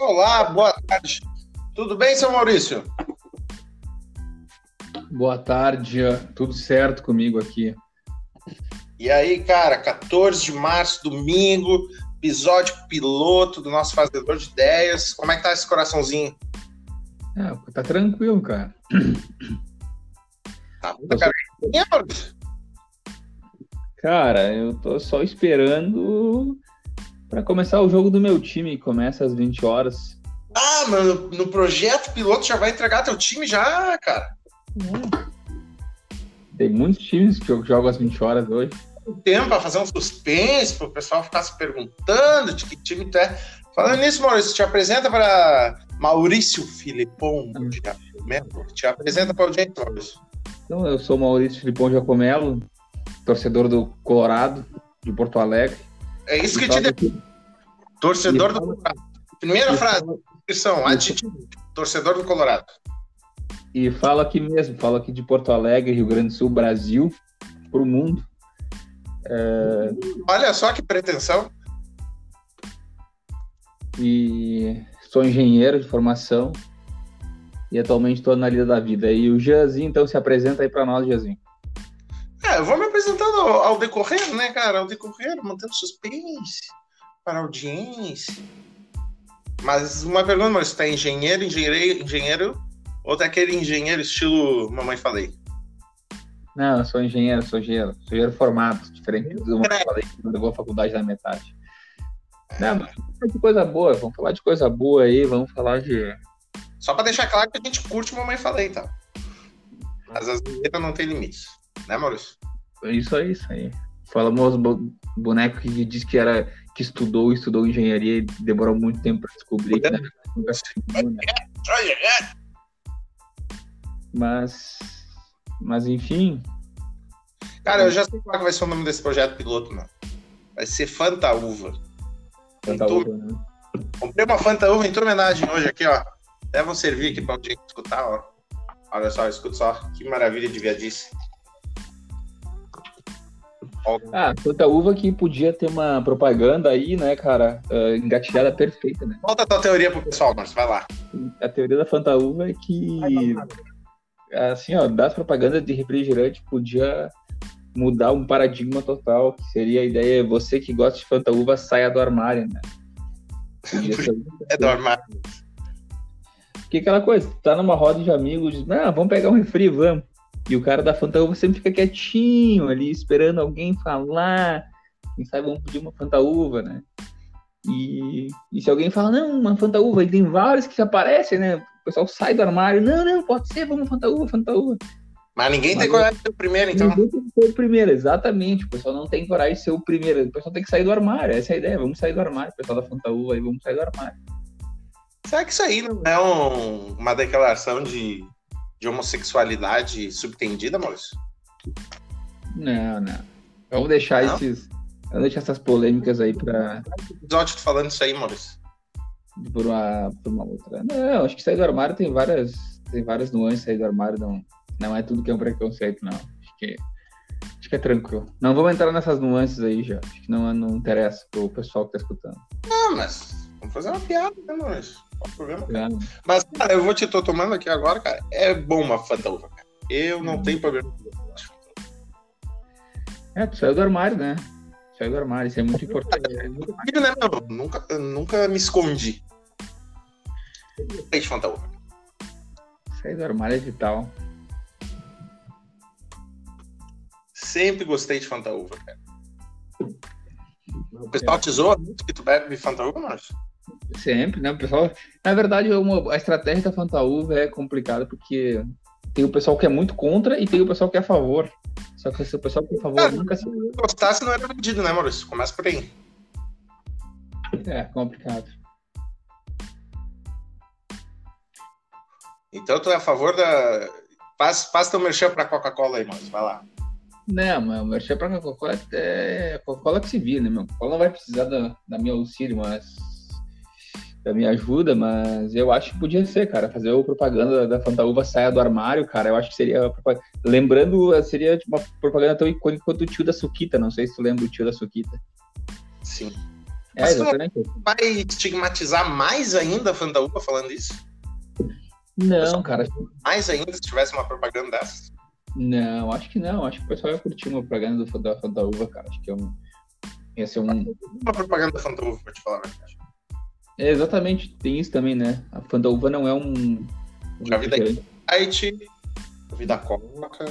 Olá, boa tarde. Tudo bem, seu Maurício? Boa tarde, tudo certo comigo aqui. E aí, cara, 14 de março, domingo, episódio piloto do nosso Fazedor de Ideias. Como é que tá esse coraçãozinho? É, tá tranquilo, cara. Tá muita cara. Cara, eu tô só esperando para começar o jogo do meu time, começa às 20 horas. Ah, mano, no projeto piloto já vai entregar teu time já, cara. É. Tem muitos times que jogam às 20 horas hoje. Tempo para fazer um suspense, para o pessoal ficar se perguntando de que time tu é. Falando nisso, Maurício, te apresenta para Maurício Filipon. Te apresenta para o gente, Maurício. Então, eu sou Maurício Filipon Giacomelo, torcedor do Colorado, de Porto Alegre. É isso que te deu. Torcedor do Colorado. Primeira frase, descrição, atitude. Torcedor do Colorado. E falo aqui mesmo, falo aqui de Porto Alegre, Rio Grande do Sul, Brasil, para o mundo. É... Olha só que pretensão. E sou engenheiro de formação e atualmente estou na lida da vida. E o Jeanzinho, então, se apresenta aí para nós, Jeanzinho. Eu vou me apresentando ao, ao, decorrer, né, cara? Ao decorrer, mantendo suspense para a audiência. Mas uma pergunta, mas você tá engenheiro, engenheiro, engenheiro ou tá aquele engenheiro estilo mamãe falei? Não, eu sou engenheiro, sou engenheiro, sou engenheiro formado, diferente do mamãe falei, quando eu vou à faculdade na metade. Não, mas vamos falar de coisa boa, vamos falar de coisa boa aí, vamos falar de. Só para deixar claro que a gente curte mamãe falei, tá? Mas as vinhetas não tem limites, né, Maurício? Isso aí, isso aí. Falamos boneco que diz que era que estudou, estudou engenharia e demorou muito tempo para descobrir né? Mas, mas enfim. Cara, eu já sei qual vai ser o nome desse projeto piloto, mano. Vai ser Fanta Uva. Fanta Uva, né? Comprei uma Fanta Uva em tua homenagem hoje aqui, ó. Até vou servir aqui para o dia escutar, ó. Olha só, escuta só. Que maravilha de viadice. Ah, Santa Uva que podia ter uma propaganda aí, né, cara? Uh, engatilhada perfeita, né? Volta a tua teoria pro pessoal, Marcos, vai lá. A teoria da Fanta Uva é que, assim, ó, das propagandas de refrigerante podia mudar um paradigma total, que seria a ideia, você que gosta de Fanta Uva, saia do armário, né? é do armário. Porque aquela coisa, tá numa roda de amigos, diz, ah, vamos pegar um refri, vamos. E o cara da Fantaúva sempre fica quietinho ali, esperando alguém falar. Quem sabe vamos pedir uma Fantaúva, né? E, e se alguém fala, não, uma Fantaúva, e tem vários que aparecem, né? O pessoal sai do armário, não, não, pode ser, vamos Fantaúva, Fantaúva. Mas ninguém Mas, tem coragem de ser o primeiro, então. Ninguém tem que ser o primeiro, exatamente. O pessoal não tem coragem de ser o primeiro. O pessoal tem que sair do armário, essa é a ideia. Vamos sair do armário, o pessoal da Fantaúva aí, vamos sair do armário. Será que isso aí não é um, uma declaração de de homossexualidade subtendida, Maurício? Não, não. Vamos deixar não? esses. Vamos deixar essas polêmicas aí para. episódio falando isso aí, Maurício. Por uma, por uma outra. Não, acho que sair do armário tem várias. Tem várias nuances sair do armário, não, não é tudo que é um preconceito, não. Acho que, acho que é tranquilo. Não vamos entrar nessas nuances aí já. Acho que não, não interessa pro pessoal que tá escutando. Ah, mas vamos fazer uma piada, né, Maurício? Problema. É. Mas, cara, eu vou te tô tomando aqui agora, cara. É bom uma Fanta Uva, cara. Eu não hum. tenho problema É, tu saiu do armário, né? Saiu do armário, isso é muito importante. É muito... né? Nunca, nunca me escondi. Gostei de Fanta Uva. Sair do armário é vital. Sempre gostei de Fanta Uva, cara. O pessoal te zoa muito que tu bebe Fanta Uva, Márcio? Sempre, né? O pessoal, na verdade, uma, a estratégia da Fantaúva é complicada porque tem o pessoal que é muito contra e tem o pessoal que é a favor. Só que se o pessoal que é a favor é, nunca se. Se gostasse, não era vendido, né, Maurício? Começa por aí. É, complicado. Então tu é a favor da. Passa, passa teu merchan pra Coca-Cola aí, Maurício. Vai lá. Não, mas o merchan pra Coca-Cola é Coca-Cola que se vira, né, meu? Coca-Cola não vai precisar da, da minha auxílio, mas da minha ajuda, mas eu acho que podia ser, cara, fazer o propaganda da Fantaúva saia do armário, cara, eu acho que seria, lembrando, seria uma propaganda tão icônica quanto o tio da Suquita, não sei se tu lembra o tio da Suquita. Sim. É, Mas exatamente. vai estigmatizar mais ainda a Fanta Uva falando isso? Não, cara, Mais ainda se tivesse uma propaganda dessas? não, acho que não. Acho que o pessoal ia curtir uma propaganda da Fanta Uva, cara. Acho que é um. Ia ser um. Uma propaganda da Fanta Uva, pra te falar a verdade. É, exatamente, tem isso também, né? A Fanta Uva não é um. um Já vi daí. refrigerante. Sprite, eu vi da Coca.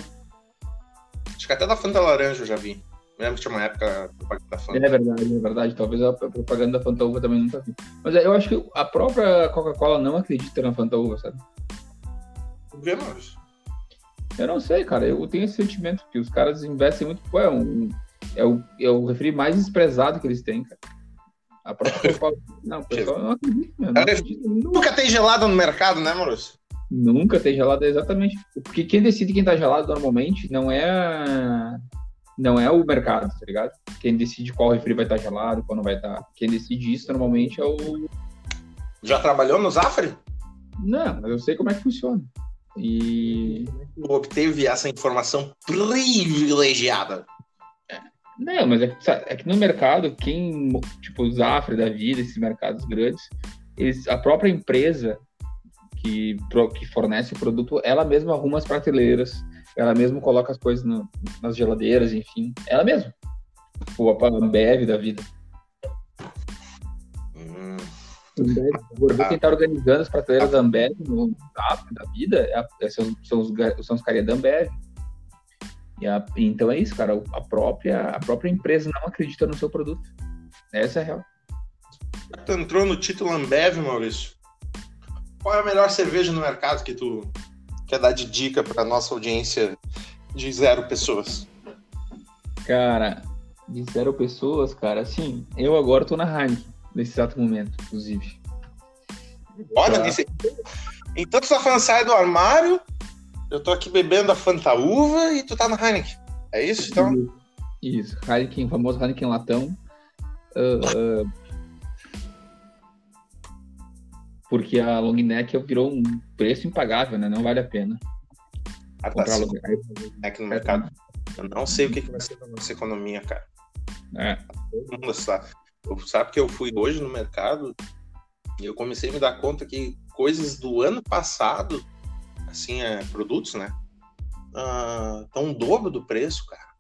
Acho que até da Fanta Laranja eu já vi. Eu lembro que tinha uma época a propaganda da Fanta. É verdade, é verdade. Talvez a a propaganda da Fanta Uva também nunca vi. Mas eu acho que a própria Coca-Cola não acredita na Fanta Uva, sabe? Por que, Maurício? Eu não sei, cara. Eu tenho esse sentimento que os caras investem muito. Pô, é, um, é, o, é o refri mais desprezado que eles têm, cara. A própria Coca-Cola. Não, pessoal não acredita, meu, não acredita. Nunca tem gelada no mercado, né, Maurício? Nunca tem gelado, exatamente. Porque quem decide quem tá gelado normalmente não é não é o mercado, tá ligado? Quem decide qual refri vai estar gelado, qual não vai estar. Quem decide isso normalmente é o. Já trabalhou no Zafre? Não, mas eu sei como é que funciona. E. Obteve essa informação privilegiada. Não, mas é é que no mercado, quem, tipo, o Zafra da vida, esses mercados grandes, eles, a própria empresa que, que fornece o produto, ela mesma arruma as prateleiras, ela mesma coloca as coisas no- nas geladeiras, enfim, ela mesma. Ou a Ambev da vida. Hum, Vou ver quem tá organizando as prateleiras da Ambev no Zafra da vida é é- são, são os, são os caras da Ambev. E a- então é isso, cara. A própria, a própria empresa não acredita no seu produto. Essa é a real. tu entrou no título Ambev, Maurício. Qual é a melhor cerveja no mercado que tu quer dar de dica pra nossa audiência de zero pessoas? Cara, de zero pessoas, cara, assim, eu agora tô na Heineken, nesse exato momento, inclusive. Olha, Tá. disse. Então tu tá falando sai do armário, eu tô aqui bebendo a Fanta Uva e tu tá na Heineken. É isso, então? Isso, Heineken, o famoso Heineken latão. Ah, ah, porque a long neck virou um preço impagável, né? Não vale a pena Ah, tá, long neck. no mercado. Eu não sei o que, que vai ser da nossa economia, cara. É, Todo mundo sabe. Sabe que eu fui hoje no mercado e eu comecei a me dar conta que coisas do ano passado, assim, é, produtos, né? Estão o dobro do preço, cara.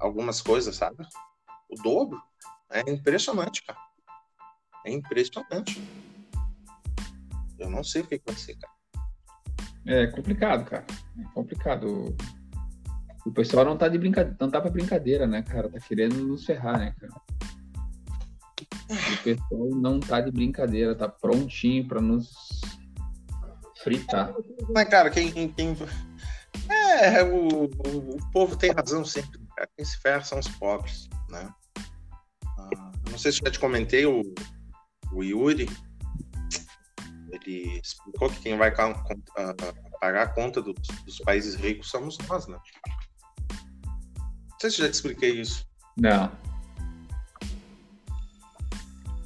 Algumas coisas, sabe? O dobro. É impressionante, cara. É impressionante. Eu não sei o que, vai ser, cara. é complicado, cara. É complicado. O pessoal não tá de brincadeira, não tá pra brincadeira, né, cara? Tá querendo nos ferrar, né, cara? O pessoal não tá de brincadeira, tá prontinho pra nos fritar. Né, cara, quem. quem... É, o, o, o povo tem razão sempre. Cara. Quem se ferra são os pobres, né? Ah, não sei se já te comentei, o, o Yuri, ele explicou que quem vai ah, pagar a conta dos, dos países ricos somos nós, né? Não sei se já te expliquei isso. Não.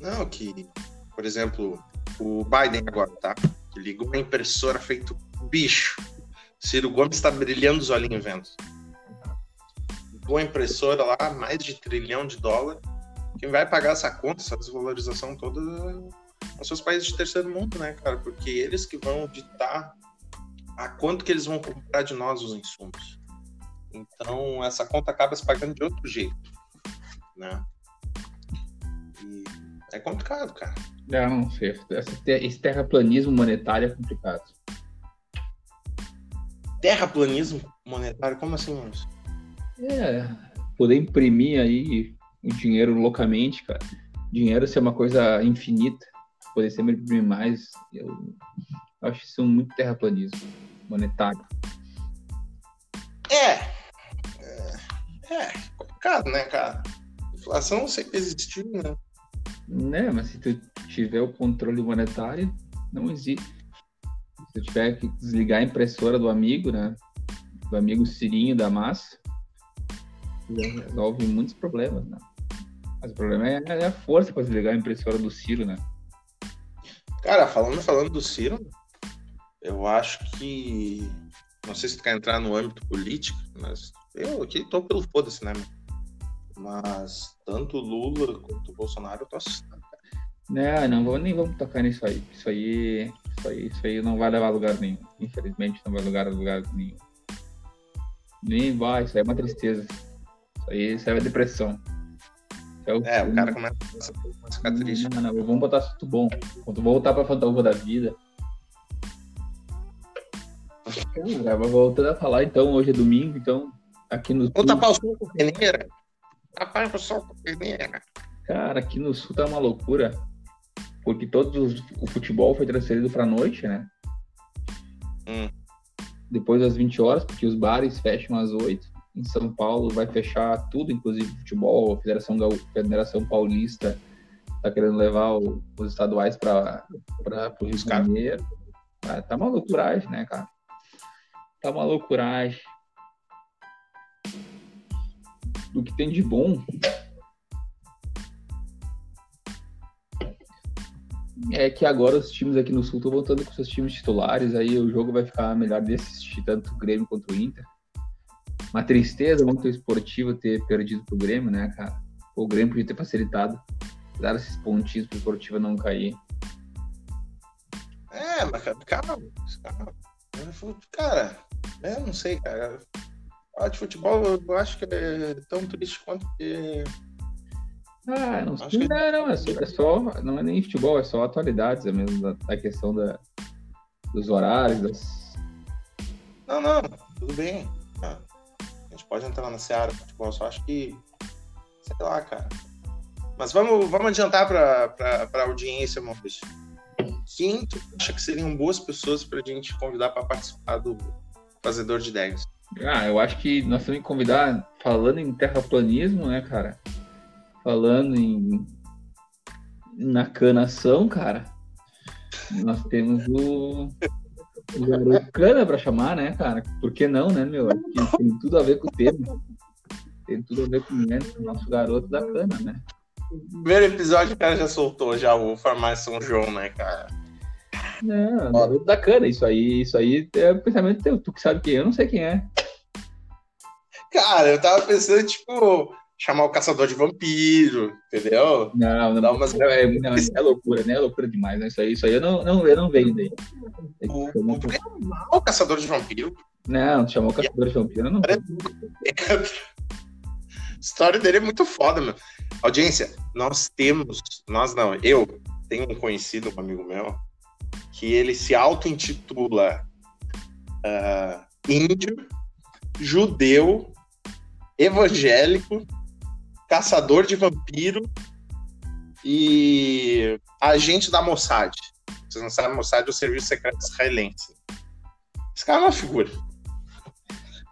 Não, que, por exemplo, o Biden agora, tá? Ligou a impressora feito bicho. Ciro Gomes está brilhando os olhinhos vendo. Ligou impressora lá, mais de trilhão de dólar. Quem vai pagar essa conta, essa desvalorização toda, são seus países de terceiro mundo, né, cara? Porque eles que vão ditar a quanto que eles vão comprar de nós os insumos. Então, essa conta acaba se pagando de outro jeito, né? É complicado, cara. Eu não sei. Esse te- Esse terraplanismo monetário é complicado. Terraplanismo monetário, como assim, mano? É, poder imprimir aí o dinheiro loucamente, cara. Dinheiro ser uma coisa infinita, poder sempre imprimir mais. Eu acho isso muito terraplanismo monetário. É. É, é complicado, né, cara? Inflação sempre existiu, né? Né, mas se tu tiver o controle monetário, não existe. Se tu tiver que desligar a impressora do amigo, né? Do amigo Cirinho da massa, resolve muitos problemas, né? Mas o problema é é a força para desligar a impressora do Ciro, né? Cara, falando, falando do Ciro, eu acho que. Não sei se tu quer entrar no âmbito político, mas eu aqui tô pelo foda-se, né, meu? Mas tanto Lula quanto Bolsonaro eu tô assustado. Não, não vou, nem vamos tocar nisso aí. Isso aí, isso aí, isso aí não vai levar a lugar nenhum. Infelizmente não vai lugar a lugar nenhum. Nem vai, isso aí é uma tristeza. Isso aí, isso aí é depressão. É, o, é, o cara começa a ficar triste. Não, não, vamos botar assunto bom. Quando voltar pra fantasma da vida. Cara, voltando a falar, então, hoje é domingo, então, aqui no. Vamos tapar o sol com Tapar o sol peneira. Cara, aqui no sul tá uma loucura porque todos o futebol foi transferido para noite, né? Hum. Depois das 20 horas, porque os bares fecham às 8. Em São Paulo vai fechar tudo, inclusive futebol. A Federação, Federação Paulista tá querendo levar o, os estaduais para o Rio de Janeiro. Tá uma loucuragem, né, cara? Tá uma loucuragem. O que tem de bom é que agora os times aqui no Sul estão voltando com seus times titulares, aí o jogo vai ficar melhor de assistir tanto o Grêmio quanto o Inter. Uma tristeza muito esportiva ter perdido pro Grêmio, né, cara? O Grêmio podia ter facilitado, dar esses pontinhos pro Esportiva não cair. É, mas calma, calma. Cara, eu não sei, cara. Falar de futebol eu acho que é tão triste quanto que ah, não sei. Que... Não, não, é só, é só, Não é nem futebol, é só atualidades, é mesmo da, da questão da, dos horários. Das... Não, não, tudo bem. Ah, a gente pode entrar na seara do futebol, só acho que. Sei lá, cara. Mas vamos, vamos adiantar para a audiência, Maurício. Quem tu acha que seriam boas pessoas para a gente convidar para participar do Fazedor de Ideias? Ah, eu acho que nós temos que convidar, falando em terraplanismo, né, cara? falando em na canação, cara, nós temos o, o garoto cana para chamar, né, cara? Por que não, né, meu? Tem tudo a ver com o tema. Tem tudo a ver com o nosso garoto da cana, né? Primeiro episódio o cara já soltou já o Farmácia São João, né, cara? Não, garoto da cana, isso aí, isso aí é pensamento teu. Tu que sabe quem é, eu não sei quem é. Cara, eu tava pensando, tipo, chamar o caçador de vampiro, entendeu? Não, não, não, é, não, é loucura, né? É loucura demais, né? Isso aí, isso aí eu não, não, eu não vejo daí. O, o, o caçador de vampiro. Não, chamou o caçador de vampiro, não. A história dele é muito foda, meu. Audiência, nós temos, nós não, eu tenho um conhecido, um amigo meu, que ele se auto-intitula uh, índio, judeu, evangélico, caçador de vampiro e agente da Mossad. Vocês não sabem, Mossad é o serviço secreto israelense. Esse cara é uma figura.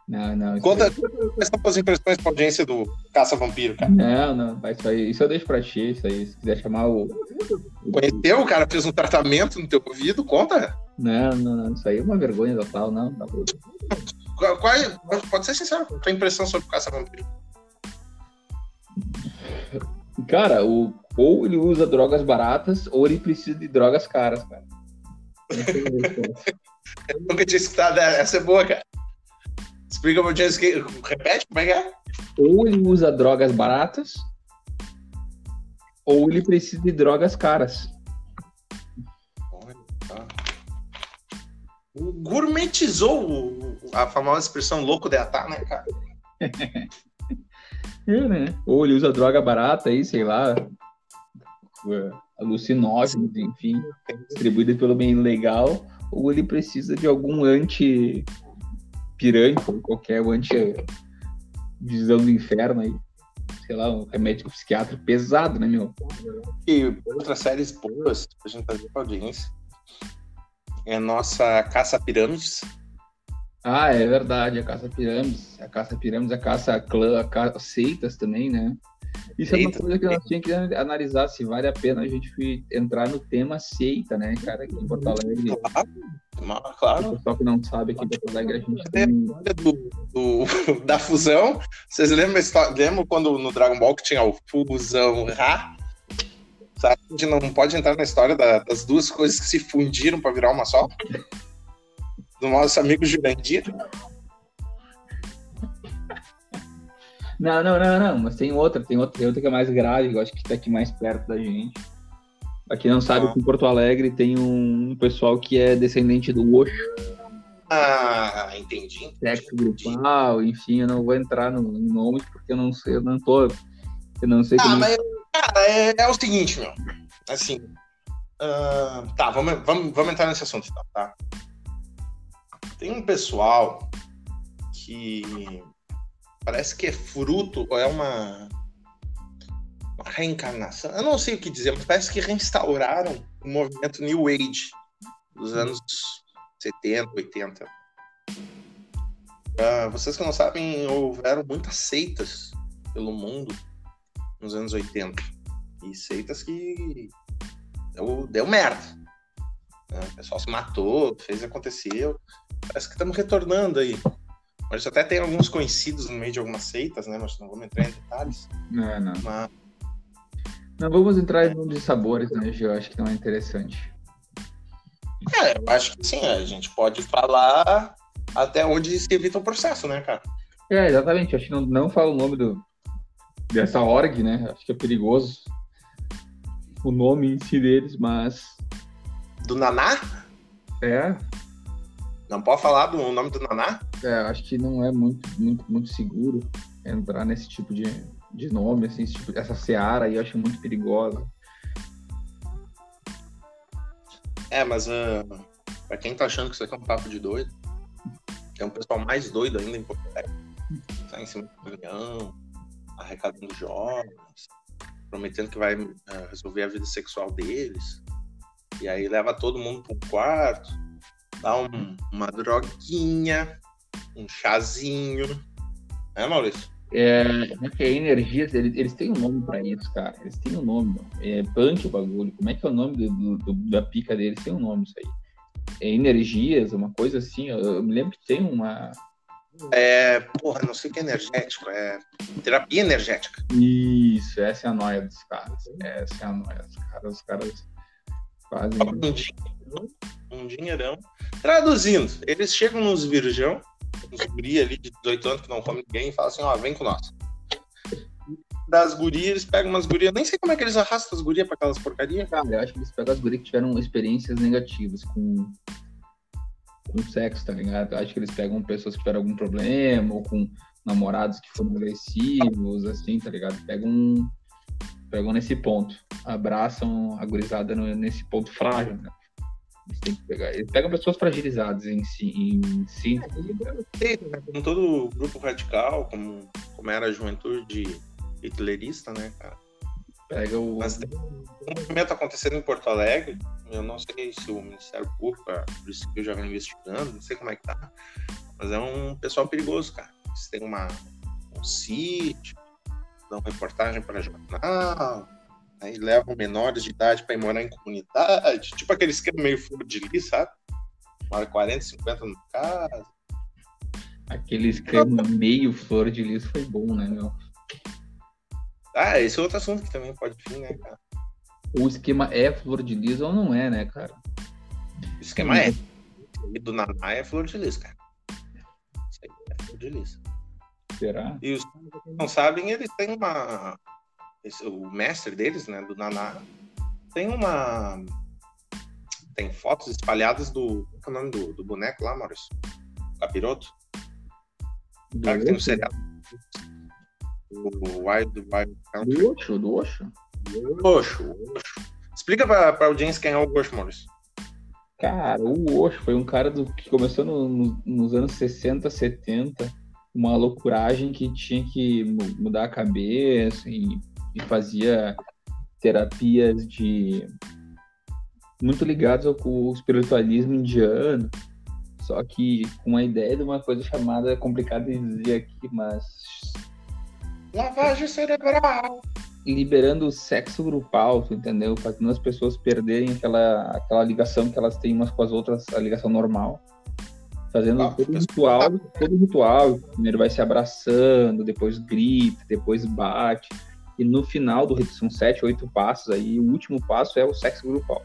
Não, não. Conta, quais são as impressões com a audiência do Caça-Vampiro, cara? Não, não, isso aí, isso eu deixo pra ti, isso aí, se quiser chamar o... Conheceu? O cara fez um tratamento no teu ouvido, conta? Não, não, não, isso aí é uma vergonha total, não, tá. Qual, é, pode ser sincero, qual a tua impressão sobre o Caça-Vampiro? Cara, o, ou ele usa drogas baratas, ou ele precisa de drogas caras, cara. Eu nunca tinha escutado essa é boa, cara. Explica pra gente, repete como é que é? Ou ele usa drogas baratas, ou ele precisa de drogas caras. Gourmetizou a famosa expressão louco de atar, né, cara? é, né? Ou ele usa droga barata aí, sei lá, alucinógenos, enfim, distribuída pelo bem legal, ou ele precisa de algum anti pirânico, qualquer anti visão do inferno aí. Sei lá, um remédio psiquiátrico pesado, né, meu? E outras séries boas pra gente fazer pra audiência. É a nossa Caça Pirâmides. Ah, é verdade, a Caça Pirâmides. A Caça Pirâmides, a Caça Clã, a Caça Seitas também, né? Isso seita. é uma coisa que nós tínhamos que analisar se vale a pena a gente entrar no tema seita, né, cara, aqui em Porto Alegre. Claro, claro. O pessoal que não sabe aqui em Porto Alegre a gente tem. Do, do, da fusão, vocês lembram, lembram quando no Dragon Ball que tinha o Fusão Ra? A gente não pode entrar na história da, das duas coisas que se fundiram para virar uma só? Do nosso amigo Jurandir. Não, não, não, não, mas tem outra, tem outra, tem outra que é mais grave, eu acho que tá aqui mais perto da gente. Pra quem não sabe, Ah. em Porto Alegre tem um pessoal que é descendente do Osho, Ah, entendi. sexo entendi. grupal, enfim, eu não vou entrar no, em nomes porque eu não sei, eu não tô. Eu não sei Ah, como. mas, cara, é, é o seguinte, meu. Assim. ah, tá, vamos, vamos, vamos entrar nesse assunto, então, tá? Tem um pessoal que parece que é fruto, ou é uma, uma reencarnação. Eu não sei o que dizer, mas parece que reinstauraram o movimento New Age dos anos 70, 80. Ah, vocês que não sabem, houveram muitas seitas pelo mundo nos anos 80. E seitas que deu, deu merda. né? O pessoal se matou, fez e aconteceu. Parece que estamos retornando aí. Mas até tem alguns conhecidos no meio de algumas seitas, né? Mas não vamos entrar em detalhes. Não, não. Mas Não vamos entrar em de sabores, né, Gil? Eu acho que não é interessante. é, eu acho que sim, a gente pode falar até onde se evita o processo, né, cara? É, exatamente. Acho que não, não fala o nome do, dessa org, né? Acho que é perigoso o nome em si deles, mas Do Naná? é, Não pode falar do nome do Naná? é, acho que não é muito, muito, muito seguro entrar nesse tipo de, de nome, assim, esse tipo- essa seara aí eu acho muito perigosa. É, mas uh, pra quem tá achando que isso aqui é um papo de doido, tem um pessoal mais doido ainda em Porto Alegre. Tá em cima do caminhão, arrecadando jovens, prometendo que vai uh, resolver a vida sexual deles. E aí leva todo mundo pra um quarto, dá um- uma droguinha, um chazinho. É, Maurício? É, é é energias, eles, eles têm um nome pra isso, cara. Eles têm um nome, meu. É punk o bagulho. Como é que é o nome do, do- da pica deles? Tem um nome isso aí. É energias, uma coisa assim. Eu me lembro que tem uma. É, porra, não sei o que é energético, é terapia energética. Isso, essa é a noia dos caras. Essa é a noia dos caras. Os caras fazem. um dinheirão, um dinheirão. Traduzindo, eles chegam nos virgão, uns guri ali de 18 anos que não come ninguém, e falam assim, ó, vem com nós. Das gurias, eles pegam umas gurias, nem sei como é que eles arrastam as gurias pra aquelas porcarias. Cara, eu acho que eles pegam as gurias que tiveram experiências negativas com, com sexo, tá ligado? Acho que eles pegam pessoas que tiveram algum problema, ou com namorados que foram agressivos, assim, tá ligado? Pegam, pegam nesse ponto. Abraçam a gurizada no- nesse ponto frágil, né? Eles têm que pegar. Eles pegam pessoas fragilizadas em si, em si Como todo grupo radical, como, como era a juventude hitlerista, né, cara? Pega o. Mas tem um movimento acontecendo em Porto Alegre, eu não sei se o Ministério Público, a Polícia Civil já vem investigando, não sei como é que tá, mas é um pessoal perigoso, cara. Eles têm uma, um sítio, dão reportagem para jornal, aí levam menores de idade para ir morar em comunidade, tipo aquele esquema meio flor de lis, sabe? Mora 40, 50 no casa. Aquele esquema meio flor de lis foi bom, né, meu? Ah, esse é outro assunto que também pode vir, né, cara? O esquema é flor de lis ou não é, né, cara? O esquema é. E do Naná é flor de lis, cara. Isso aí é flor de lis. Será? E os que não sabem, eles têm uma. esse- o mestre deles, né, do Naná, tem uma. Tem fotos espalhadas do. Qual é o nome do, do boneco lá, Maurício? Capiroto? O cara que tem um seriado. O Wild Wild Country. Do Oxo, do Oxo. Oxo, Oxo. Explica pra, pra audiência quem é o Oxo, Maurício. Cara, o Oxo foi um cara do, que começou no- no- nos anos 60, 70, uma loucuragem que tinha que mu- mudar a cabeça e, e fazia terapias de muito ligadas ao, ao espiritualismo indiano, só que com a ideia de uma coisa chamada é complicado de dizer aqui, mas Lavagem cerebral. liberando o sexo grupal, tu entendeu? Fazendo as pessoas perderem aquela, aquela ligação que elas têm umas com as outras, a ligação normal. Fazendo Ah, todo ritual, todo o ritual. Primeiro vai se abraçando, depois grita, depois bate. E no final do ritual, são sete, oito passos aí, o último passo é o sexo grupal.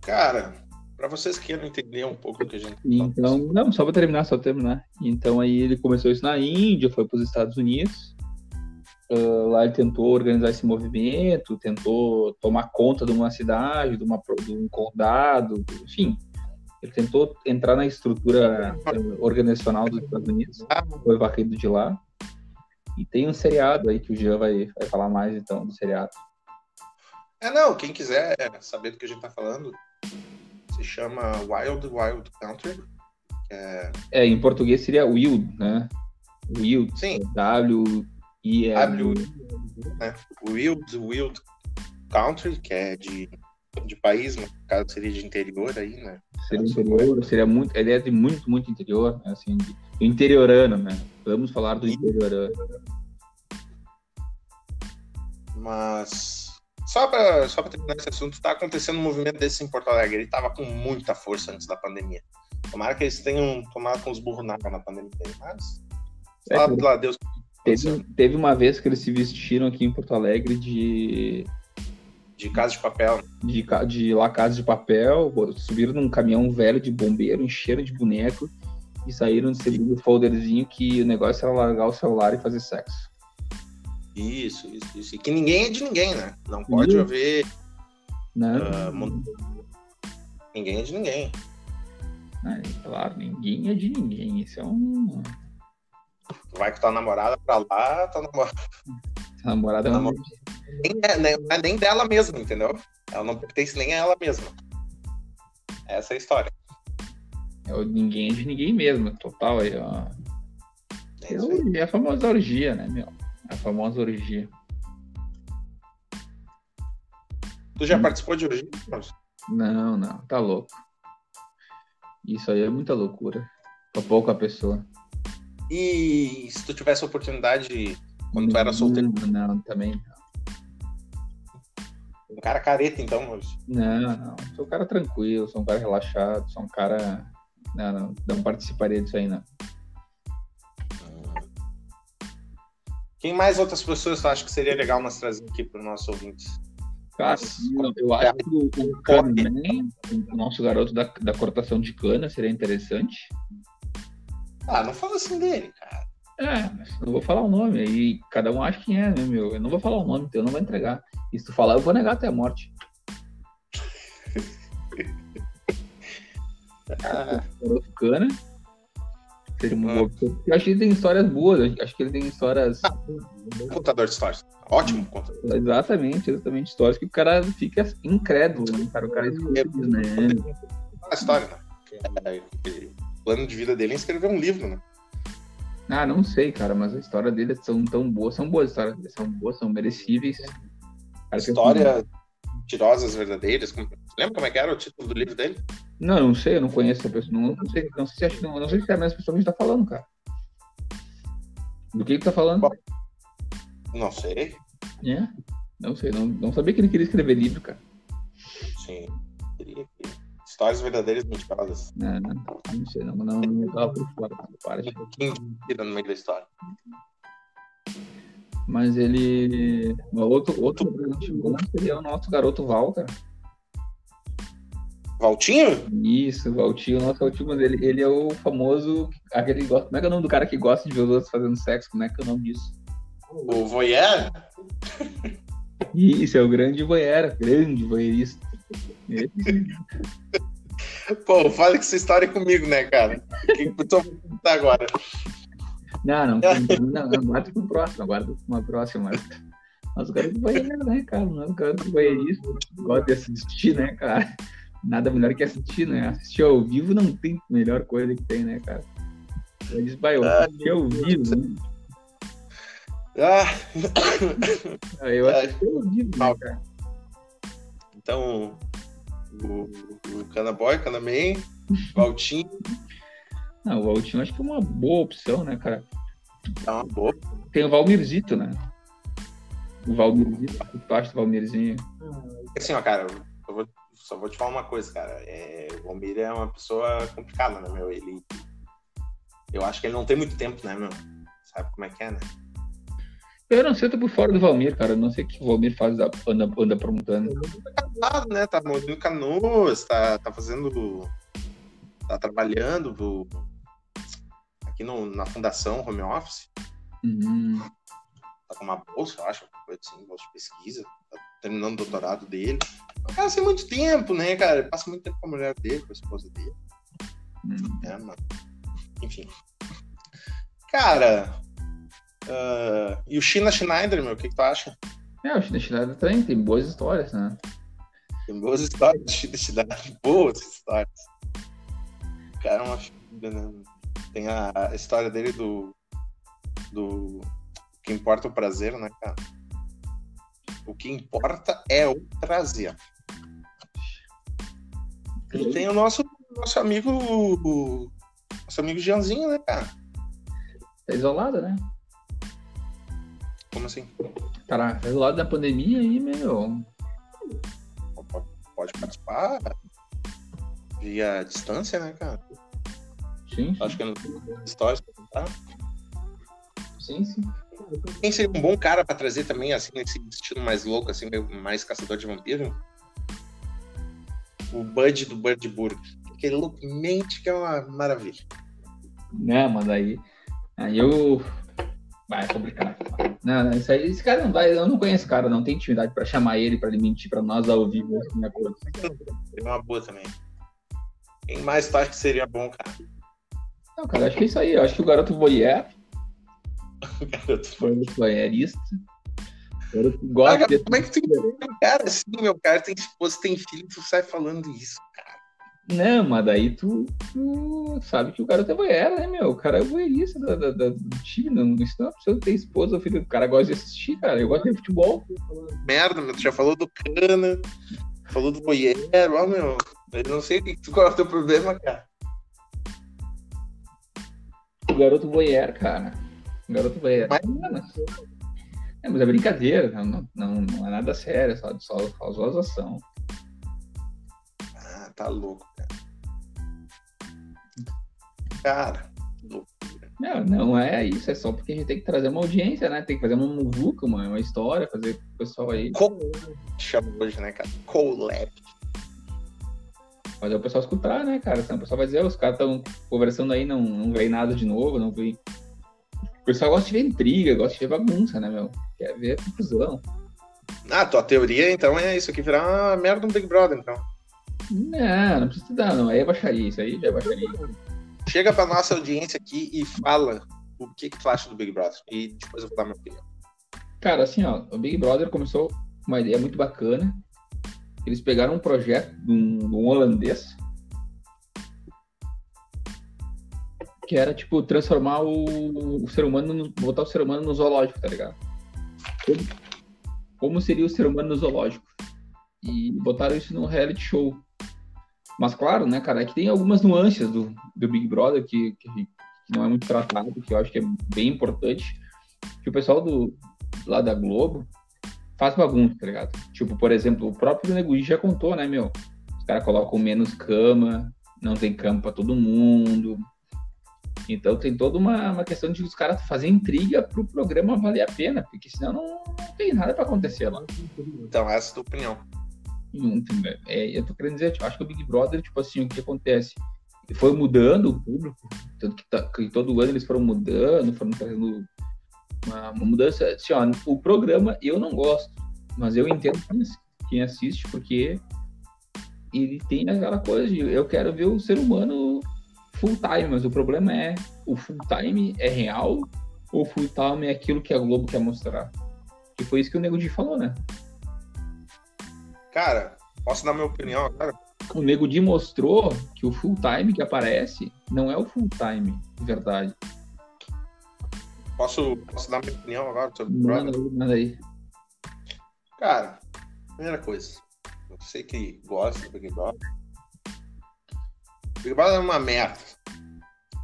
Cara, Para vocês que querem entender um pouco do que a gente. Então, não, só para terminar, só terminar. Então aí ele começou isso na Índia, foi para os Estados Unidos. Uh, lá ele tentou organizar esse movimento, tentou tomar conta de uma cidade, de, uma, de um condado, enfim. Ele tentou entrar na estrutura uh, organizacional dos Estados Unidos, foi varrido de lá. E tem um seriado aí que o Jean vai, vai falar mais então do seriado. É, não, quem quiser saber do que a gente tá falando, se chama Wild Wild Country. É... é, em português seria Wild, né? Wild. Sim. W I L. W, né? Wild Wild Country, que é de, de país, no caso seria de interior aí, né? Seria interior, seria muito, ele é de muito, muito interior, né? assim, de, interiorano, né? Vamos falar do interiorano. Mas só para só terminar esse assunto, está acontecendo um movimento desse em Porto Alegre. Ele estava com muita força antes da pandemia. Tomara que eles tenham tomado com os burros na, na pandemia. Mas, é, fala lá, Deus. Teve, teve uma vez que eles se vestiram aqui em Porto Alegre de. De casa de papel. De, de lá casa de papel, subiram num caminhão velho de bombeiro, encheram de boneco e saíram distribuindo folderzinho que o negócio era largar o celular e fazer sexo. Isso, isso, isso. E que ninguém é de ninguém, né? Não pode haver. Não. Uh, ninguém é de ninguém. É, claro, ninguém é de ninguém. Isso é um. Vai com tua namorada pra lá, tua namorada. namorada não, nem, é, nem, não é nem dela mesma, entendeu? Ela não pertence nem a ela mesma. Essa é a história. É o ninguém é de ninguém mesmo, total aí, ó. É, é a famosa orgia, né, meu? A famosa orgia. Tu já hum. participou de orgia? Não, não, tá louco. Isso aí é muita loucura. Pra pouca pessoa. E se tu tivesse oportunidade quando tu era solteiro? Não, não também não. Um cara careta, então, hoje? Não, não. Sou um cara tranquilo, sou um cara relaxado, sou um cara. Não, não, não participaria disso aí, não. Quem mais outras pessoas tu acha que seria legal nós trazer aqui para os nossos ouvintes? Cara, eu acho que o, o Kahneman, o nosso garoto da, da cortação de cana, seria interessante. Ah, não fala assim dele, cara. É, mas não vou falar o nome. Aí cada um acha quem é, né, meu? Eu não vou falar o nome, então eu não vou entregar. E se tu falar, eu vou negar até a morte. ah. Garoto cana. Uma boa Eu acho que ele tem histórias boas, acho que ele tem histórias. Ah, contador de histórias. Ótimo contador. Exatamente, exatamente. Histórias que o cara fica incrédulo, né, cara? O cara escuta, é, né? A história, né? É, o plano de vida dele é escrever um livro, né? Ah, não sei, cara, mas a história dele são tão boas, são boas histórias, são boas, são merecíveis. História mentirosas verdadeiras. Lembra como é que era o título do livro dele? Não, não sei, eu não conheço a pessoa. Não, não sei, não sei se, não, não sei se é a mesma pessoa que a gente tá falando, cara. Do que que tá falando? Não sei. É? Não sei, não, não sabia que ele queria escrever livro, cara. Sim, queria Histórias verdadeiras mentirosas. Não, não, não sei, não, não, não tava por fora dessa parte. Quem no meio da história. Mas ele. Outro, outro presente bom seria o nosso garoto Walter. Valtinho? Isso, Valtinho, nosso Valtinho, mas ele, ele é o famoso. Aquele gosta, como é que é o nome do cara que gosta de ver os outros fazendo sexo? Como é que é o nome disso? O voyeur? Isso, é o grande voyeur, grande voyeurista. Pô, fala que essa história é comigo, né, cara? Que eu tô agora? Não, não, não, não, guarda pro próximo, guarda uma próxima. Mas o cara do voyeur, né, cara? Mas o cara do voyeurista gosta de assistir, né, cara? Nada melhor que assistir, né? Assistir ao vivo não tem melhor coisa que tem, né, cara? Eu disse, vai, eu ah, assisti ao vivo, né? Ah. Eu assisti ao vivo, né, cara? Então, o, o Canaboy, Canaman, Valtinho. Não, o Valtinho acho que é uma boa opção, né, cara? É uma boa. Tem o Valmirzito, né? O Valmirzito, o que tu acha do Valmirzinho? Assim, ó, cara, só vou te falar uma coisa, cara. É, o Valmir é uma pessoa complicada, né, meu? Ele. Eu acho que ele não tem muito tempo, né, meu? Sabe como é que é, né? Eu não sei, eu tô por fora do Valmir, cara. Eu não sei o que o Valmir faz, anda, anda promontando. Tá casado, né? Tá montando canoas, tá, tá fazendo. Tá trabalhando aqui no, na fundação home office. Uhum. Tá com uma bolsa, eu acho, assim, bolsa de pesquisa. Tá terminando o doutorado dele. O cara tem muito tempo, né, cara? Ele passa muito tempo com a mulher dele, com a esposa dele. Uhum. É, mano. Enfim. Cara. Uh, e o China Schneider, meu, o que, que tu acha? É, o China Schneider também tem boas histórias, né? Tem boas histórias do China Schneider. Boas histórias. O cara é uma figura, né? Tem a história dele do. Do. O que importa é o prazer, né, cara? O que importa é o prazer. E tem o nosso, nosso amigo. Nosso amigo Jeanzinho, né, cara? Tá isolado, né? Como assim? Tá isolado da pandemia aí, meu. Pode participar via distância, né, cara? Sim. Acho que é no histórias pra contar. Sim, sim. Quem seria um bom cara pra trazer também, assim, nesse estilo mais louco, assim, mais caçador de vampiro? O Bud do Bud Burger. Aquele loucamente que é uma maravilha. Né, mas aí. Aí eu. Vai, é complicado. Não, não, isso aí, esse cara não vai. Eu não conheço o cara, não tem intimidade pra chamar ele, pra ele mentir pra nós ao vivo. Assim, né, coisa. É uma boa também. Quem mais tu acha que seria bom, cara? Não, cara, acho que é isso aí. Eu acho que o garoto voyeur, Garoto. voyeurista. O garoto gosta de- como é que tu cara assim, meu cara tem esposa, tem filho, tu sai falando isso, cara. Não, mas daí tu, tu sabe que o garoto é voyeur, né, meu? O cara é voyeurista da, da- da- do time. Não, isso não precisa ter esposa ou filho. O cara gosta de assistir, cara. Eu gosto de futebol. Merda, meu, tu já falou do cana, falou do boiero, ó, meu. Eu não sei o que, qual é o teu problema, cara. O garoto voyeur, cara. Garoto voyeur. Mas- É, mas é brincadeira, não, não, não é nada sério, é só, só, só zoação. Ah, tá louco, cara. Cara, louco. Não, não é isso, é só porque a gente tem que trazer uma audiência, né? Tem que fazer uma muvuca, uma, uma história, fazer o pessoal aí, chama hoje, né, cara? Collab. fazer o pessoal escutar, né, cara? Senão o pessoal vai dizer, "Ah, os caras estão conversando aí, não, não vem nada de novo, não vem. O pessoal gosta de ver intriga, gosta de ver bagunça, né, meu? Quer ver confusão. Ah, tua teoria, então, é isso aqui virar uma merda no Big Brother, então. Não, não precisa dar, não. Aí é baixaria, isso aí já é baixaria. Chega pra nossa audiência aqui e fala o que, que tu acha do Big Brother. E depois eu vou dar minha opinião. Cara, assim, ó, o Big Brother começou com uma ideia muito bacana. Eles pegaram um projeto de um, de um holandês que era, tipo, transformar o, o ser humano, no- botar o ser humano no zoológico, tá ligado? Como, como seria o ser humano no zoológico? E botaram isso num reality show. Mas, claro, né, cara, é que tem algumas nuances do, do Big Brother que, que, que não é muito tratado, que eu acho que é bem importante. Que o pessoal do, lá da Globo faz bagunça, tá ligado? Tipo, por exemplo, o próprio Nego Di já contou, né, meu? Os caras colocam menos cama, não tem cama pra todo mundo. Então tem toda uma, uma questão de os caras fazerem intriga pro programa valer a pena, porque senão não, não tem nada pra acontecer lá. Então, essa é a tua opinião. Entendeu? É, eu tô querendo dizer, tipo, acho que o Big Brother, tipo assim, o que acontece? Foi mudando o público, tanto que, tá- que todo ano eles foram mudando, foram trazendo uma, uma mudança. Assim, ó, o programa eu não gosto, mas eu entendo quem assiste, porque ele tem aquela coisa de eu quero ver o ser humano full time, mas o problema é o full time é real ou o full time é aquilo que a Globo quer mostrar? Que foi isso que o Nego Di falou, né? Cara, posso dar minha opinião agora? o Nego Di mostrou que o full time que aparece não é o full time de verdade. Posso, posso dar minha opinião agora sobre o Manda Brother? manda aí. Cara, primeira coisa. Você que gosta do Big Brother. Big Brother é uma merda.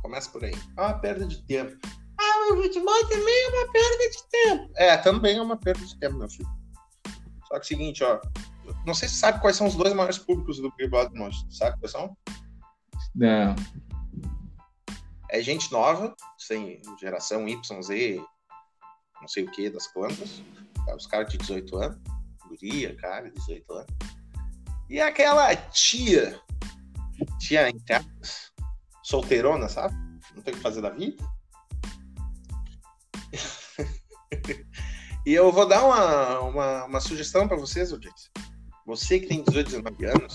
Começa por aí. É uma perda de tempo. Ah, o futebol também é uma perda de tempo. É, também é uma perda de tempo, meu filho. Só que é o seguinte, ó. Não sei se você sabe quais são os dois maiores públicos do Big Brother, mas sabe quais são? Não, É gente nova, sem geração Y, Z, não sei o que das quantas. Os caras de 18 anos. Guria, cara, 18 anos. E aquela tia, tia em casa, solteirona, sabe? Não tem o que fazer da vida. e eu vou dar uma, uma, uma sugestão para vocês, audiência. Você que tem 18, 19 anos,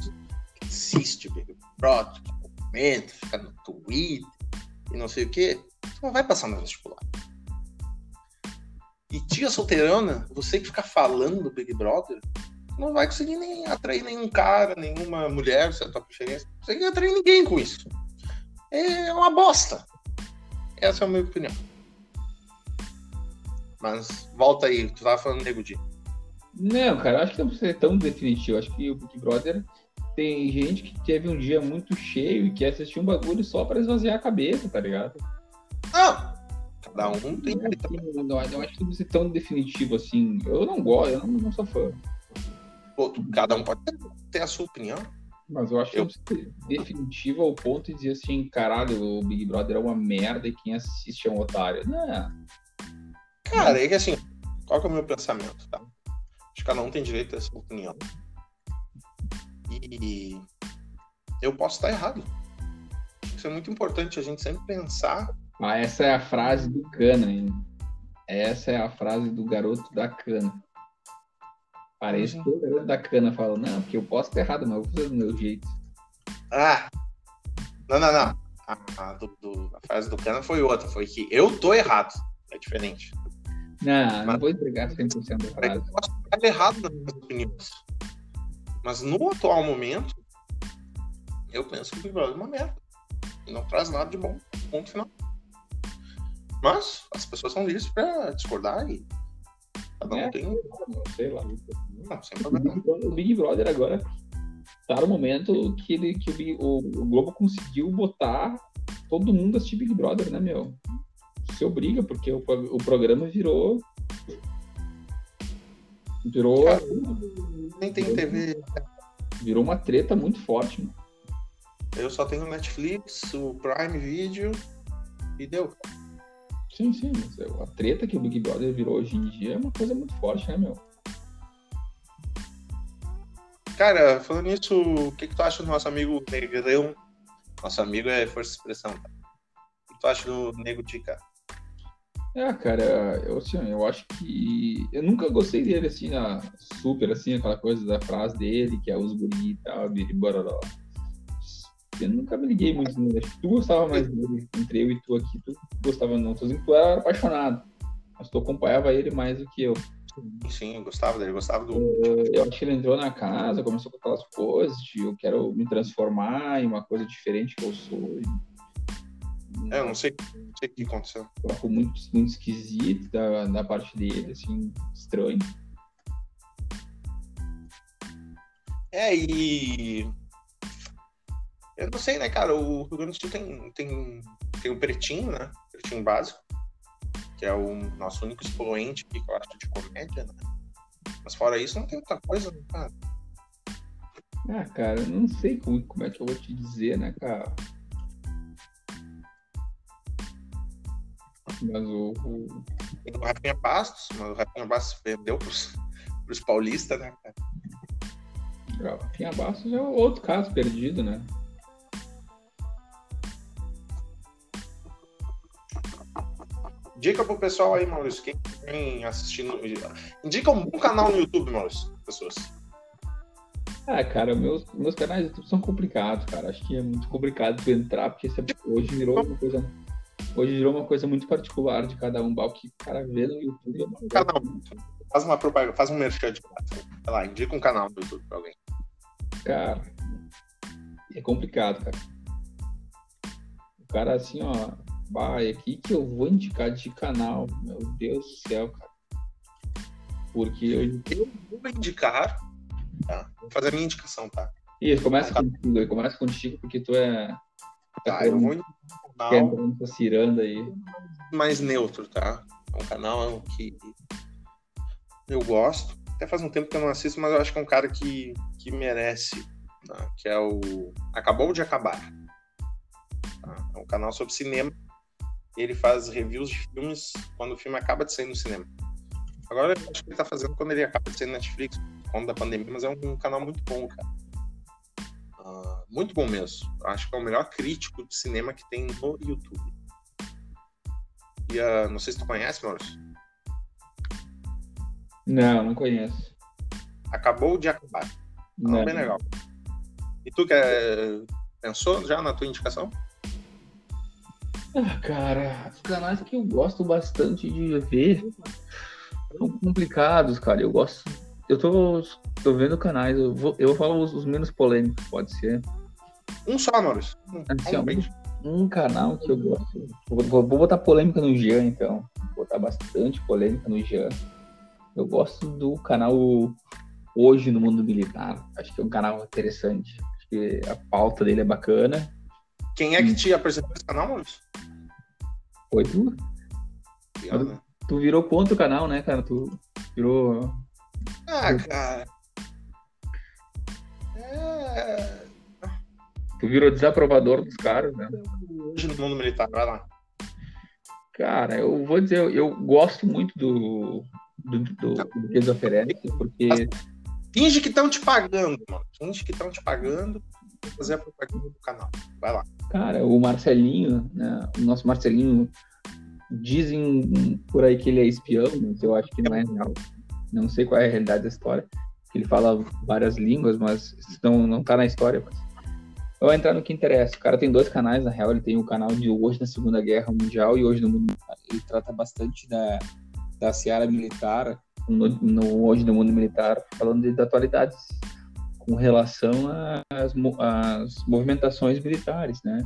que assiste Big Brother, que comenta, fica no Twitter e não sei o que, não vai passar no vestibular. E tia solteirona, você que fica falando do Big Brother, não vai conseguir nem atrair nenhum cara, nenhuma mulher, se é a tua preferência. Não consegue atrair ninguém com isso. É uma bosta. Essa é a minha opinião. Mas volta aí, tu tava falando Nego Di. Não, cara, acho que não precisa ser tão definitivo. Acho que o Big Brother tem gente que teve um dia muito cheio e quer assistir um bagulho só pra esvaziar a cabeça, tá ligado? Ah, cada um tem. Não, eu acho que não precisa ser tão definitivo assim. Eu não gosto, eu não, não sou fã. Pô, cada um pode ter a sua opinião. Mas eu acho que Eu- definitivo ao ponto de dizer assim, caralho, o Big Brother é uma merda e quem assiste é um otário. Não, Cara, é que assim, qual que é o meu pensamento, tá? Acho que cada um tem direito a essa opinião. E eu posso estar errado. Isso é muito importante a gente sempre pensar. Ah, essa é a frase do Cana, hein? Essa é a frase do garoto da cana. Parece Uhum. que o garoto da cana fala, não, porque eu posso estar errado, mas eu vou fazer do meu jeito. Ah! Não, não, não. A, a, do, do- a frase do Cana foi outra. Foi que eu tô errado. É diferente. Não, não Mas- vou entregar 100% da Eu frase. posso estar errado nas minhas opiniões. Mas no atual momento, eu penso que o Big Brother é uma merda. E não traz nada de bom. Ponto final. Mas as pessoas são livres pra discordar e cada um É. tem. Sei lá. Sem O problema. Big Brother, o Big Brother agora tá no momento que, ele, que o, o- o Globo conseguiu botar todo mundo a assistir Big Brother, né, meu? Se obriga, porque o, o programa virou. Virou, Cara, Nem tem TV. virou uma treta muito forte, mano. Eu só tenho Netflix, o Prime Video e deu. Sim, sim, a treta que o Big Brother virou hoje em dia é uma coisa muito forte, né, meu? Cara, falando nisso, o que, que tu acha do nosso amigo Negrão? Nosso amigo é força de expressão? O que tu acha do Nego Di, cara? É, cara, eu, assim, eu acho que. Eu nunca gostei dele, assim, na, super, assim, aquela coisa da frase dele, que é os guri e tal, bororó. Eu nunca me liguei muito nele. Acho que tu gostava mais dele, entre eu e tu aqui, tu gostava não. Tu, tu era apaixonado, mas tu acompanhava ele mais do que eu. Sim, eu gostava dele, eu gostava do. Eu acho que ele entrou na casa, começou com aquelas coisas de eu quero me transformar em uma coisa diferente que eu sou. É, eu não sei, não sei o que aconteceu. Algo muito, muito esquisito da, da parte dele, assim, estranho. É, e. Eu não sei, né, cara? O Rio Grande do Sul tem, tem, tem o Pretinho, né? Pretinho básico, que é o nosso único expoente aqui que eu acho de comédia, né? Mas fora isso, não tem muita coisa, né, cara? Ah, cara, eu não sei como, como é que eu vou te dizer, né, cara? Mas o, o- Tem o Rafinha Bastos, mas o Rafinha Bastos perdeu pros, pros paulistas, né, cara? o Rafinha Bastos é outro caso perdido, né? Dica pro pessoal aí, Maurício, quem vem assistindo. Indica um bom canal no YouTube, Maurício, pessoas. Ah, cara, meus, meus canais do YouTube são complicados, cara. Acho que é muito complicado tu entrar, porque é- hoje virou uma coisa. Hoje virou uma coisa muito particular de cada um. O que o cara vê no YouTube é uma Canal. Faz uma propaganda, faz um merchan de. Sei lá, indica um canal no YouTube pra alguém. Cara, é complicado, cara. O cara assim, ó, vai aqui que eu vou indicar de canal. Meu Deus do céu, cara. Porque eu. Eu vou indicar, tá? Vou fazer a minha indicação, tá? Ih, começa contigo aí, começa contigo, porque tu é. Tá, eu vou indicar um canal ciranda aí. mais neutro, tá? É um canal que eu gosto. Até faz um tempo que eu não assisto, mas eu acho que é um cara que, que merece, tá? que é o Acabou de Acabar. tá? É um canal sobre cinema Ele faz reviews de filmes quando o filme acaba de sair no cinema. Agora eu acho que ele tá fazendo quando ele acaba de sair no Netflix, por conta da pandemia, mas é um canal muito bom, cara. Uh, muito bom mesmo. Acho que é o melhor crítico de cinema que tem no YouTube. E uh, não sei se tu conhece, Maurício. Não, não conheço. Acabou de acabar. Não. Bem legal. E tu quer... pensou já na tua indicação? Ah, cara, os canais que eu gosto bastante de ver são complicados, cara. Eu gosto. Eu tô, tô vendo canais, eu vou, eu falar os, os menos polêmicos, pode ser. Um só, Maurício. Assim, um, um, canal que eu gosto. Vou, vou, vou, botar polêmica no Jean, então. Vou botar bastante polêmica no Jean. Eu gosto do canal Hoje no Mundo Militar. Acho que é um canal interessante. Acho que a pauta dele é bacana. Quem é que te apresentou esse canal, Maurício? Foi tu? Tu, tu virou contra o canal, né, cara? Tu virou. Ah, cara. É... Tu virou desaprovador dos caras, né? Hoje no mundo militar, vai lá. Cara, eu vou dizer, eu, eu gosto muito do, do, do, do que eles oferecem, porque. Finge que estão te pagando, mano. Finge que estão te pagando fazer a propaganda do canal. Vai lá. Cara, o Marcelinho, né, o nosso Marcelinho, dizem por aí que ele é espião, mas eu acho que não é real. Não sei qual é a realidade da história. Ele fala várias línguas, mas não, não tá na história. Mas... Eu vou entrar no que interessa. O cara tem dois canais, na real. Ele tem o canal de Hoje na Segunda Guerra Mundial e Hoje no Mundo Ele trata bastante da, da seara militar, no, no Hoje no Mundo Militar, falando de, de atualidades com relação às, às movimentações militares, né?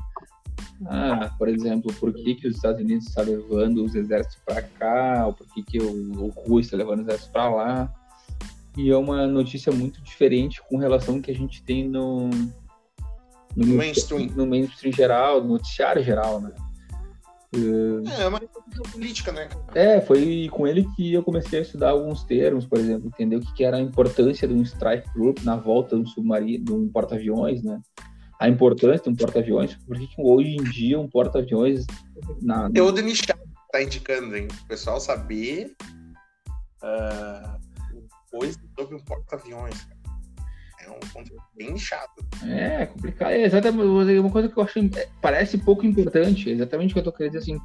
Ah, por exemplo, por que, que os Estados Unidos estão tá levando os exércitos para cá, ou por que, que o, o Rússia está levando os exércitos para lá. E é uma notícia muito diferente com relação ao que a gente tem no, no, no mainstream. no mainstream geral, no noticiário geral, né? É, é uma política, né? É, foi com ele que eu comecei a estudar alguns termos, por exemplo, entender o que era a importância de um strike group na volta de um submarino, de um porta-aviões, né? A importância de um porta-aviões, porque hoje em dia um porta-aviões na. Conteúdo nichado tá indicando, hein? O pessoal saber uh, coisa sobre um porta-aviões, cara é um conteúdo bem nichado. É, complicado. É exatamente uma coisa que eu acho é, parece pouco importante, exatamente o que eu tô querendo dizer assim.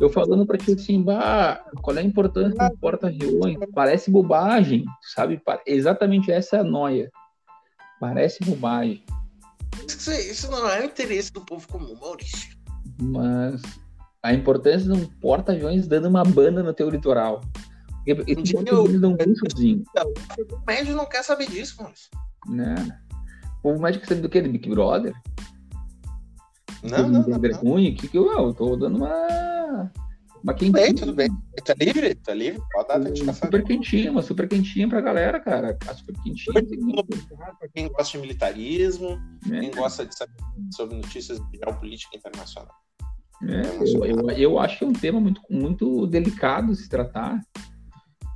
Eu falando pra ti assim, bah, qual é a importância do porta-aviões? Parece bobagem, sabe? Exatamente essa é a noia. Parece bobagem. Isso, isso não é o interesse do povo comum, Maurício. Mas a importância de um porta-aviões dando uma banda no teu litoral. Esse porta-aviões não vem sozinho. O médio não quer saber disso, Maurício. Né? O médico sabe do que? Do Big Brother? Não, não, não, não. ruim, que, que eu, eu tô dando uma. Uma quentinha. Tudo bem, tudo bem. Tá livre? Tá livre? Pode dar dedicação. Super quentinha, uma super quentinha pra galera, cara. A super quentinha. Pra quem gosta de militarismo, é. quem gosta de saber sobre notícias de geopolítica internacional. É, eu, eu, eu, acho que é um tema muito, muito delicado se tratar,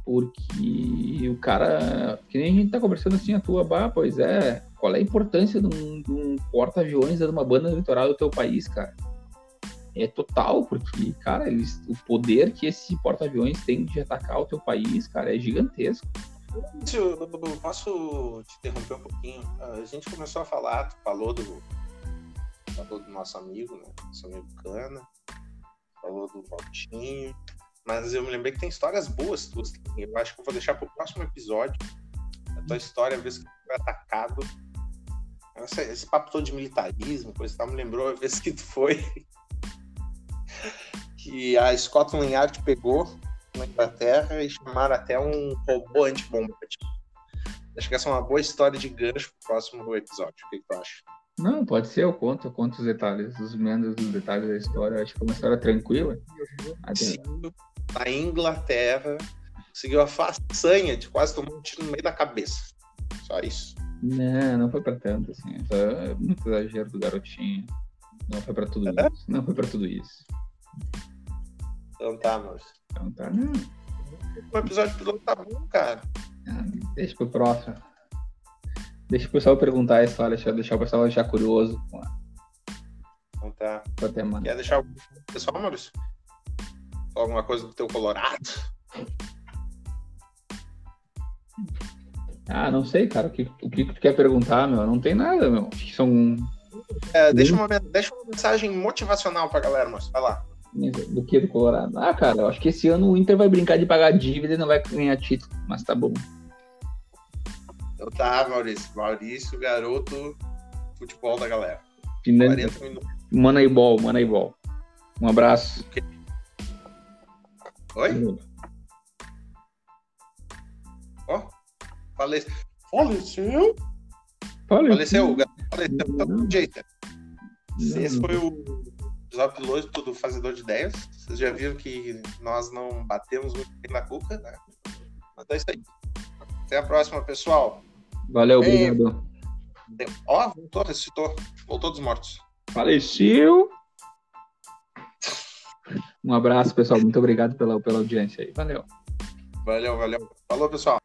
porque o cara, que nem a gente tá conversando assim, a tua, bah, pois é, qual é a importância de um, um porta-aviões de uma banda litoral do teu país, cara? É total, porque, cara, eles, o poder que esse porta-aviões tem de atacar o teu país, cara, é gigantesco. Eu posso te interromper um pouquinho? A gente começou a falar, tu falou do, falou do nosso amigo, né? Nosso amigo Cana, falou do Valtinho, mas eu me lembrei que tem histórias boas tuas. Eu acho que eu vou deixar para o próximo episódio. A tua história, a vez que tu foi atacado. Esse, esse papo todo de militarismo, coisa e tal, me lembrou a vez que tu foi. que a Scotland Yard pegou na Inglaterra e chamaram até um robô antibomba. Acho que essa é uma boa história de gancho para o próximo episódio. O que, que tu acha? Não, pode ser, eu conto, eu conto os detalhes, os menos dos detalhes da história. Acho que é uma história tranquila. Sim, a Inglaterra conseguiu a façanha de quase tomar um tiro no meio da cabeça. Só isso. Não, não foi pra tanto, assim. É muito exagero do garotinho. Não foi pra tudo é? isso. Não foi pra tudo isso. Então tá, moço. Então tá, não. O episódio piloto tá bom, cara. Ah, deixa pro próximo. Deixa o pessoal perguntar a história, deixa, deixar o pessoal já curioso. Então tá. Até, mano. Quer deixar o pessoal, Maurício? Alguma coisa do teu Colorado? Ah, não sei, cara. O que, o que tu quer perguntar, meu? Não tem nada, meu. São. É, deixa, uma, deixa uma mensagem motivacional pra galera, moço. Vai lá. Do que do Colorado? Ah, cara, eu acho que esse ano o Inter vai brincar de pagar dívida e não vai ganhar título, mas tá bom. Então tá, Maurício. Maurício, garoto, futebol da galera. Finan... 40 minutos. Moneyball, Moneyball. Um abraço. Oi? Ó, oh, faleceu. Faleceu? Faleceu, faleceu. Faleceu. Jeito. Esse foi o episódio piloto do Fazedor de Ideias. Vocês já viram que nós não batemos muito bem na cuca, né? Mas é isso aí. Até a próxima, pessoal. Valeu, obrigado. Ó, oh, voltou, ressuscitou. Voltou dos mortos. Faleceu. Um abraço, pessoal. Muito obrigado pela, pela audiência aí. Valeu. Valeu, valeu. Falou, pessoal.